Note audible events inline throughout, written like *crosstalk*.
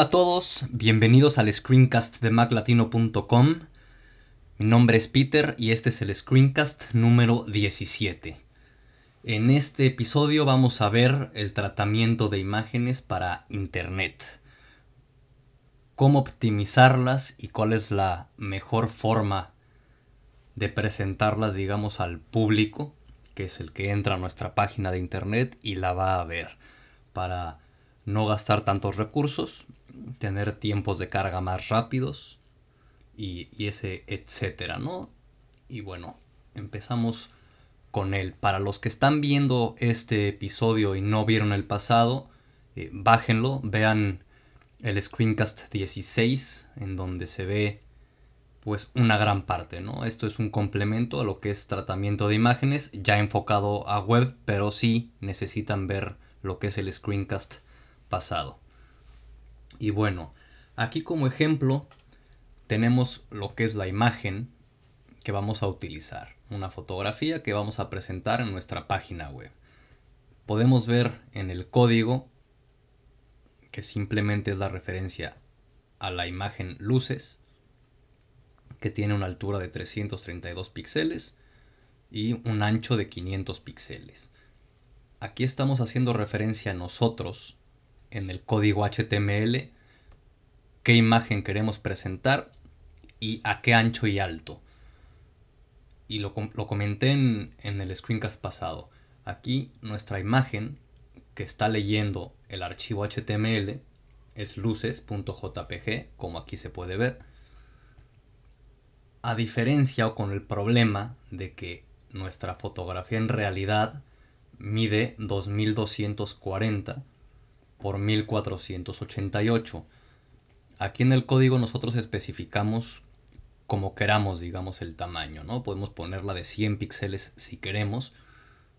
Hola a todos, bienvenidos al screencast de maclatino.com. Mi nombre es Peter y este es el screencast número 17. En este episodio vamos a ver el tratamiento de imágenes para Internet. Cómo optimizarlas y cuál es la mejor forma de presentarlas, digamos, al público, que es el que entra a nuestra página de Internet y la va a ver, para no gastar tantos recursos tener tiempos de carga más rápidos y, ese etcétera, ¿no? Y bueno, empezamos con él. Para los que están viendo este episodio y no vieron el pasado, eh, bájenlo, vean el screencast 16 en donde se ve pues una gran parte, ¿no? Esto es un complemento a lo que es tratamiento de imágenes ya enfocado a web, pero sí necesitan ver lo que es el screencast pasado. Y bueno, aquí como ejemplo tenemos lo que es la imagen que vamos a utilizar, una fotografía que vamos a presentar en nuestra página web. Podemos ver en el código que simplemente es la referencia a la imagen luces que tiene una altura de 332 píxeles y un ancho de 500 píxeles. Aquí estamos haciendo referencia a nosotros en el código HTML qué imagen queremos presentar y a qué ancho y alto. Y lo, comenté en, en el screencast pasado. Aquí nuestra imagen que está leyendo el archivo HTML es luces.jpg, como aquí se puede ver. A diferencia o con el problema de que nuestra fotografía en realidad mide 2240 por 1488. Aquí en el código nosotros especificamos como queramos, digamos, el tamaño, ¿no? Podemos ponerla de 100 píxeles si queremos.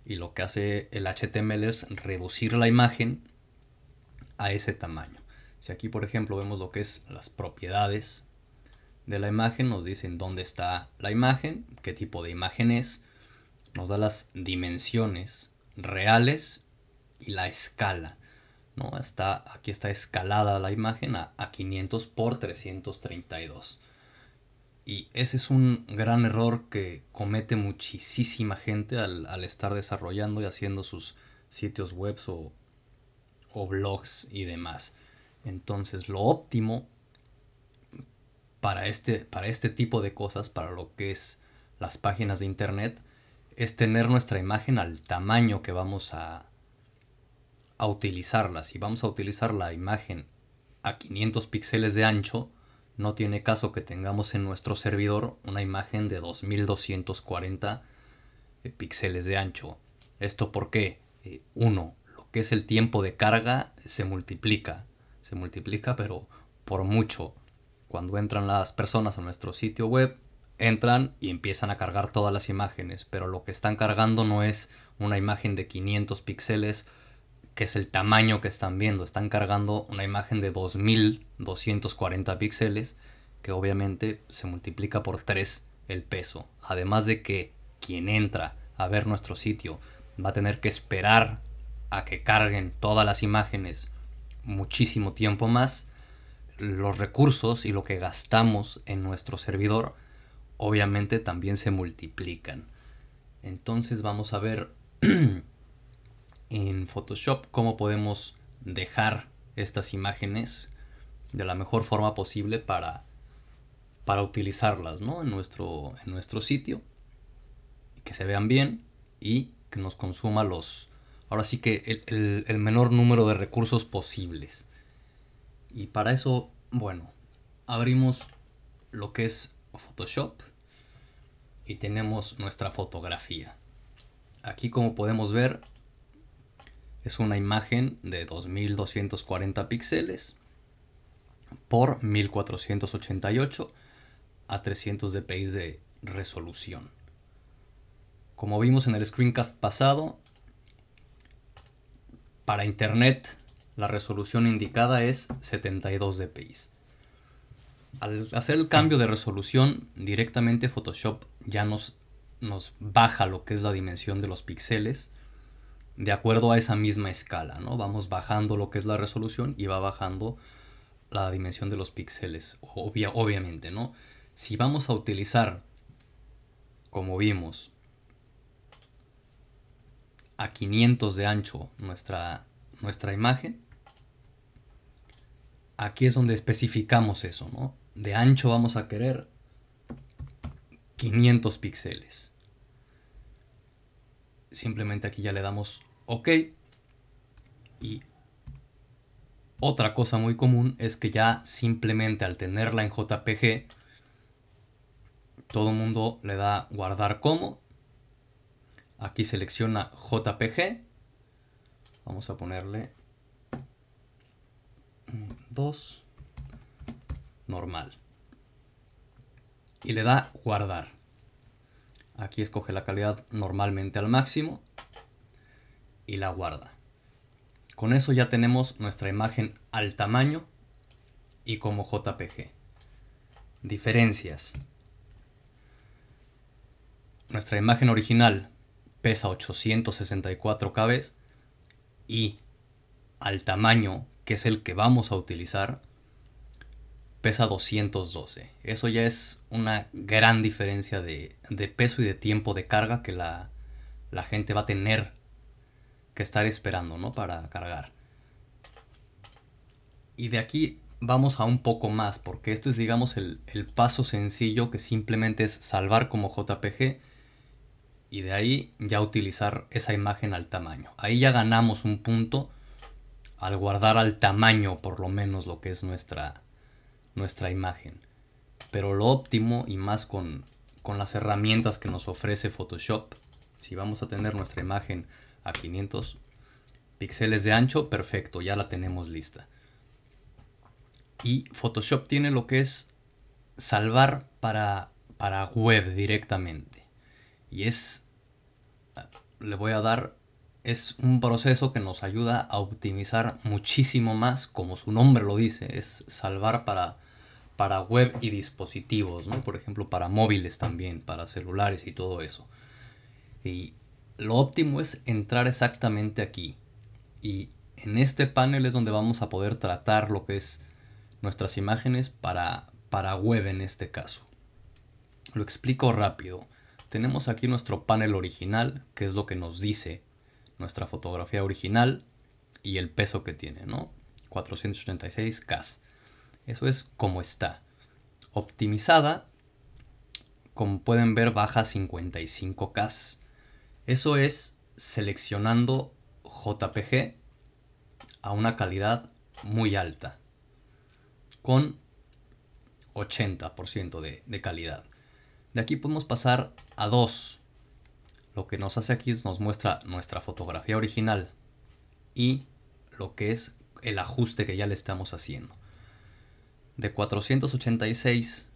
Y lo que hace el HTML es reducir la imagen a ese tamaño. Si aquí, por ejemplo, vemos lo que es las propiedades de la imagen, nos dicen dónde está la imagen, qué tipo de imagen es, nos da las dimensiones reales y la escala. ¿No? Está, aquí está escalada la imagen a, 500 por 332. Y ese es un gran error que comete muchísima gente al, estar desarrollando y haciendo sus sitios web o, o blogs y demás. Entonces lo óptimo para este, para este tipo de cosas, para lo que es las páginas de internet, es tener nuestra imagen al tamaño que vamos a, a utilizarla. Si vamos a utilizar la imagen a 500 píxeles de ancho, no tiene caso que tengamos en nuestro servidor una imagen de 2240 eh, píxeles de ancho. ¿Esto por qué? Eh, uno, lo que es el tiempo de carga se multiplica. Se multiplica pero por mucho. Cuando entran las personas a nuestro sitio web, entran y empiezan a cargar todas las imágenes, pero lo que están cargando no es una imagen de 500 píxeles que es el tamaño que están viendo. Están cargando una imagen de 2240 píxeles, que obviamente se multiplica por 3 el peso. Además de que quien entra a ver nuestro sitio va a tener que esperar a que carguen todas las imágenes muchísimo tiempo más, los recursos y lo que gastamos en nuestro servidor obviamente también se multiplican. Entonces vamos a ver *clears throat* en Photoshop cómo podemos dejar estas imágenes de la mejor forma posible para, para utilizarlas ¿no? en, nuestro, en nuestro sitio, que se vean bien y que nos consuma los, ahora sí que el, el menor número de recursos posibles. Y para eso, bueno, abrimos lo que es Photoshop y tenemos nuestra fotografía. Aquí como podemos ver es una imagen de 2240 píxeles por 1488 a 300 dpi de resolución. Como vimos en el screencast pasado, para internet la resolución indicada es 72 dpi. Al hacer el cambio de resolución, directamente Photoshop ya nos, nos baja lo que es la dimensión de los píxeles de acuerdo a esa misma escala, ¿no? Vamos bajando lo que es la resolución y va bajando la dimensión de los píxeles, obviamente, ¿no? Si vamos a utilizar, como vimos, a 500 de ancho nuestra, nuestra imagen, aquí es donde especificamos eso, ¿no? De ancho vamos a querer 500 píxeles. Simplemente aquí ya le damos OK. Y otra cosa muy común es que ya simplemente al tenerla en JPG, todo mundo le da guardar como. Aquí selecciona JPG. Vamos a ponerle 2 normal. Y le da guardar. Aquí escoge la calidad normalmente al máximo y la guarda. Con eso ya tenemos nuestra imagen al tamaño y como JPG. Diferencias. Nuestra imagen original pesa 864 KB y al tamaño que es el que vamos a utilizar, pesa 212. Eso ya es una gran diferencia de, peso y de tiempo de carga que la, gente va a tener que estar esperando, ¿no? Para cargar. Y de aquí vamos a un poco más, porque esto es, digamos, el, el paso sencillo que simplemente es salvar como JPG y de ahí ya utilizar esa imagen al tamaño. Ahí ya ganamos un punto al guardar al tamaño por lo menos lo que es nuestra, nuestra imagen. Pero lo óptimo y más con, con las herramientas que nos ofrece Photoshop, si vamos a tener nuestra imagen a 500 píxeles de ancho, perfecto, ya la tenemos lista. Y Photoshop tiene lo que es salvar para, para web directamente. Y es, le voy a dar es un proceso que nos ayuda a optimizar muchísimo más, como su nombre lo dice, es salvar para, para web y dispositivos, ¿no? por ejemplo para móviles también, para celulares y todo eso. Y lo óptimo es entrar exactamente aquí. Y en este panel es donde vamos a poder tratar lo que es nuestras imágenes para, para web en este caso. Lo explico rápido. Tenemos aquí nuestro panel original, que es lo que nos dice nuestra fotografía original y el peso que tiene, ¿no? 486K. Eso es como está. Optimizada, como pueden ver, baja 55K. Eso es seleccionando JPG a una calidad muy alta, con 80% de, de calidad. De aquí podemos pasar a 2 lo que nos hace aquí es nos muestra nuestra fotografía original y lo que es el ajuste que ya le estamos haciendo. De 486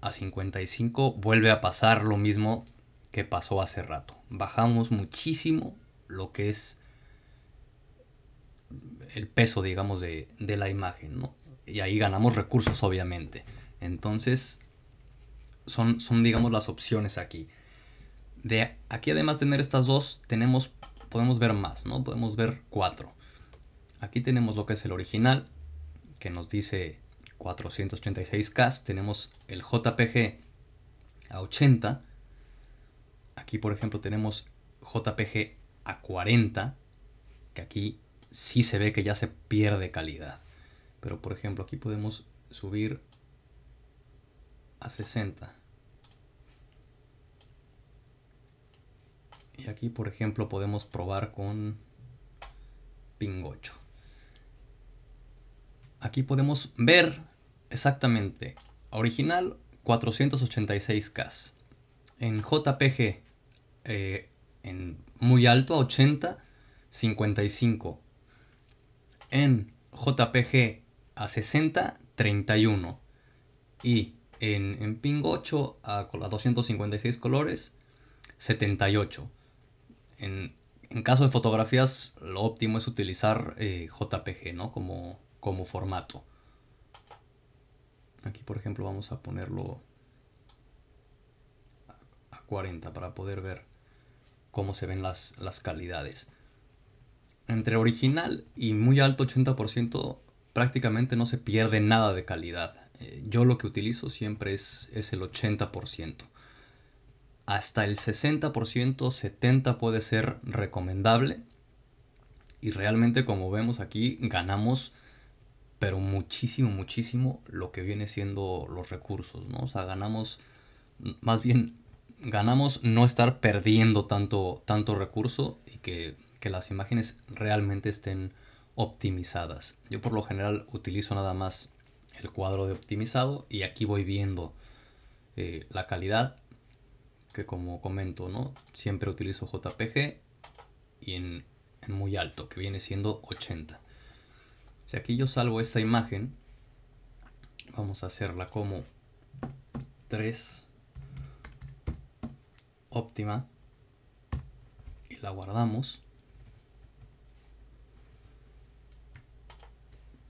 a 55 vuelve a pasar lo mismo que pasó hace rato. Bajamos muchísimo lo que es el peso, digamos, de, de la imagen, ¿no? Y ahí ganamos recursos, obviamente. Entonces, son, son, digamos, las opciones aquí de aquí además de tener estas dos, tenemos, podemos ver más, ¿no? Podemos ver cuatro. Aquí tenemos lo que es el original, que nos dice 486K. Tenemos el JPG a 80. Aquí, por ejemplo, tenemos JPG a 40, que aquí sí se ve que ya se pierde calidad. Pero, por ejemplo, aquí podemos subir a 60. Y aquí, por ejemplo, podemos probar con ping 8. Aquí podemos ver exactamente original 486K. En JPG eh, en muy alto a 80, 55. En JPG a 60, 31. Y en, en ping 8 a, a 256 colores, 78 en, caso de fotografías, lo óptimo es utilizar eh, JPG, ¿no? Como, como formato. Aquí, por ejemplo, vamos a ponerlo a 40 para poder ver cómo se ven las, las calidades. Entre original y muy alto 80% prácticamente no se pierde nada de calidad. Eh, yo lo que utilizo siempre es, es el 80%. Hasta el 60%, 70% puede ser recomendable. Y realmente como vemos aquí ganamos pero muchísimo, muchísimo lo que viene siendo los recursos, ¿no? O sea, ganamos, más bien, ganamos no estar perdiendo tanto, tanto recurso y que, que las imágenes realmente estén optimizadas. Yo por lo general utilizo nada más el cuadro de optimizado y aquí voy viendo eh, la calidad que como comento, ¿no? Siempre utilizo JPG y en, en muy alto, que viene siendo 80. Si aquí yo salvo esta imagen, vamos a hacerla como 3 óptima y la guardamos.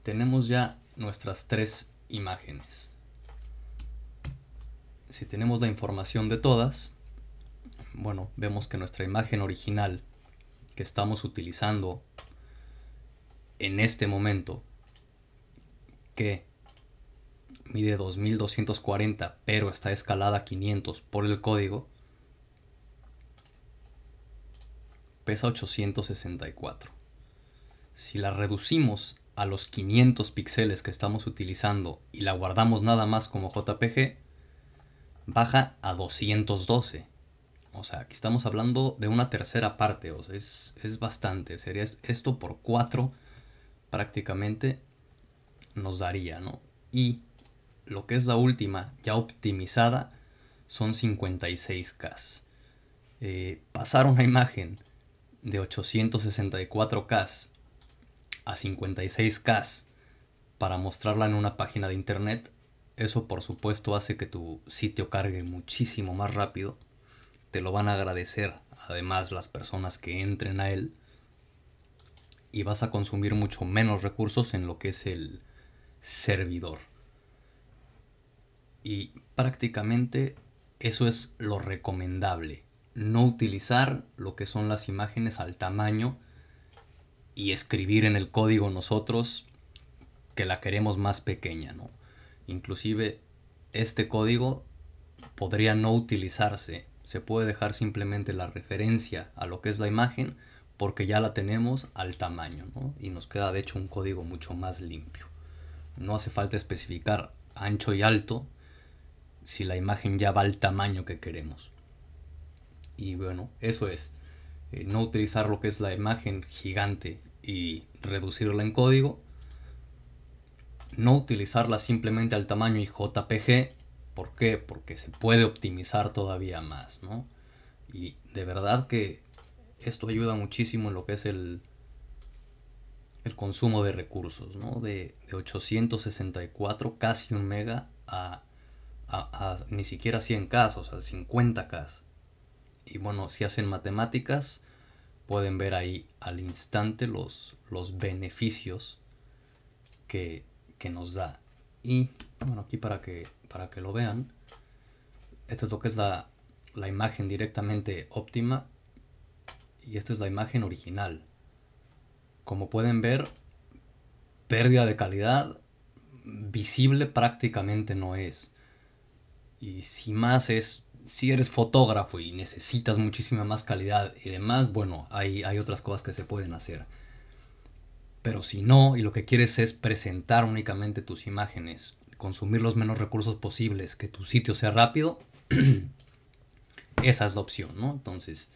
Tenemos ya nuestras tres imágenes. Si tenemos la información de todas, bueno, vemos que nuestra imagen original que estamos utilizando en este momento que mide 2240 pero está escalada a 500 por el código pesa 864 si la reducimos a los 500 píxeles que estamos utilizando y la guardamos nada más como JPG baja a 212 o sea, aquí estamos hablando de una tercera parte, o sea, es, es bastante. Sería esto por 4 prácticamente nos daría, ¿no? Y lo que es la última, ya optimizada, son 56K. Eh, pasar una imagen de 864K a 56K para mostrarla en una página de internet, eso por supuesto hace que tu sitio cargue muchísimo más rápido. Te lo van a agradecer además las personas que entren a él y vas a consumir mucho menos recursos en lo que es el servidor. Y prácticamente eso es lo recomendable. No utilizar lo que son las imágenes al tamaño y escribir en el código nosotros que la queremos más pequeña, ¿no? Inclusive este código podría no utilizarse. Se puede dejar simplemente la referencia a lo que es la imagen porque ya la tenemos al tamaño ¿no? y nos queda de hecho un código mucho más limpio. No hace falta especificar ancho y alto si la imagen ya va al tamaño que queremos. Y bueno, eso es. Eh, no utilizar lo que es la imagen gigante y reducirla en código. No utilizarla simplemente al tamaño y JPG. ¿Por qué? Porque se puede optimizar todavía más, ¿no? Y de verdad que esto ayuda muchísimo en lo que es el, el consumo de recursos, ¿no? De, 864, casi un mega, a, ni siquiera 100K, o sea, 50K. Y bueno, si hacen matemáticas, pueden ver ahí al instante los, los beneficios que, que nos da. Y bueno, aquí para que, para que lo vean, esto es lo que es la, la imagen directamente óptima y esta es la imagen original. Como pueden ver, pérdida de calidad visible prácticamente no es. Y si más es, si eres fotógrafo y necesitas muchísima más calidad y demás, bueno, hay, hay otras cosas que se pueden hacer. Pero si no, y lo que quieres es presentar únicamente tus imágenes, consumir los menos recursos posibles, que tu sitio sea rápido, *clears throat* esa es la opción, ¿no? Entonces,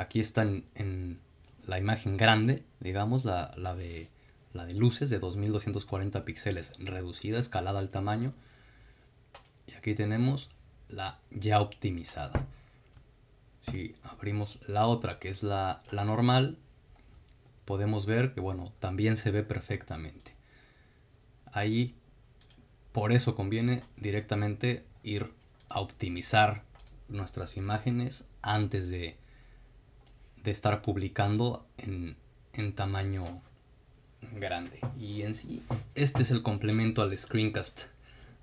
Aquí está en, la imagen grande, digamos, la, de, la de luces de 2240 píxeles reducida, escalada al tamaño. Y aquí tenemos la ya optimizada. Si abrimos la otra, que es la, la normal, podemos ver que, bueno, también se ve perfectamente. Ahí, por eso conviene directamente ir a optimizar nuestras imágenes antes de, de estar publicando en, tamaño grande. Y en sí, este es el complemento al Screencast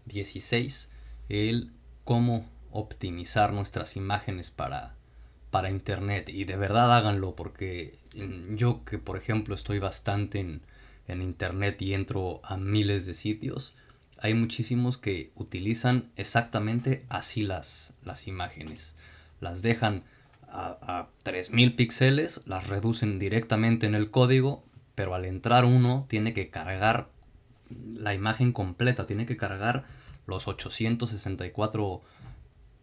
16, el cómo optimizar nuestras imágenes para, para internet. Y de verdad háganlo porque yo que por ejemplo estoy bastante en, en internet y entro a miles de sitios, hay muchísimos que utilizan exactamente así las, las imágenes. Las dejan a, a 3000 píxeles, las reducen directamente en el código, pero al entrar uno tiene que cargar la imagen completa, tiene que cargar los 864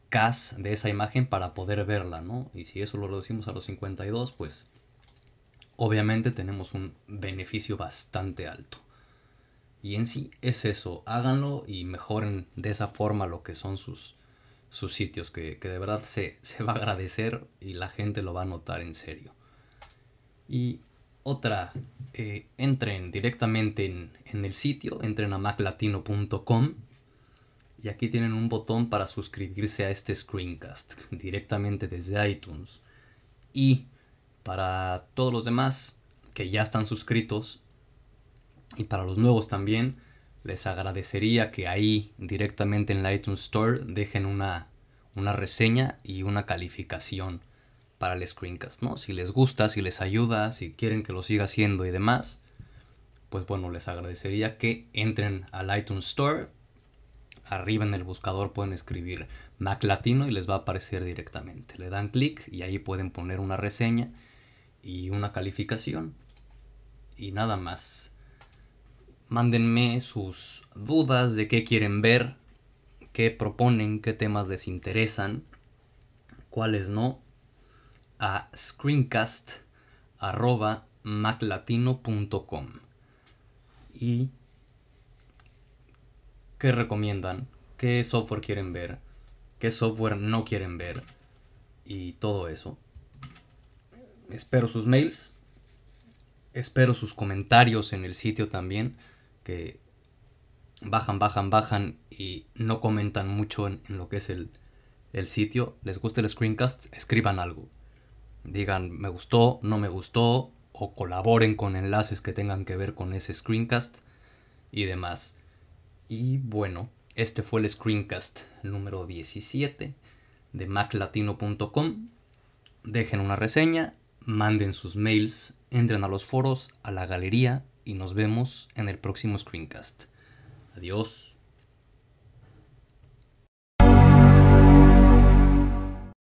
K de esa imagen para poder verla, ¿no? Y si eso lo reducimos a los 52, pues obviamente tenemos un beneficio bastante alto. Y en sí es eso, háganlo y mejoren de esa forma lo que son sus, sus sitios, que, de verdad se, va a agradecer y la gente lo va a notar en serio. Y otra, eh, entren directamente en, en, el sitio, entren a maclatino.com y aquí tienen un botón para suscribirse a este screencast directamente desde iTunes. Y para todos los demás que ya están suscritos, y para los nuevos también, les agradecería que ahí directamente en la iTunes Store dejen una, una reseña y una calificación para el screencast, ¿no? Si les gusta, si les ayuda, si quieren que lo siga haciendo y demás, pues bueno, les agradecería que entren al iTunes Store. Arriba en el buscador pueden escribir Mac Latino y les va a aparecer directamente. Le dan clic y ahí pueden poner una reseña y una calificación. Y nada más. Mándenme sus dudas de qué quieren ver, qué proponen, qué temas les interesan, cuáles no, a screencast.maclatino.com. Y recomiendan, qué software quieren ver, qué software no quieren ver y todo eso. Espero sus mails, espero sus comentarios en el sitio también que bajan, bajan, bajan y no comentan mucho en, lo que es el, el, sitio, les gusta el screencast, escriban algo. Digan me gustó, no me gustó, o colaboren con enlaces que tengan que ver con ese screencast y demás. Y bueno, este fue el screencast número 17 de maclatino.com. Dejen una reseña, manden sus mails, entren a los foros, a la galería y nos vemos en el próximo screencast. Adiós.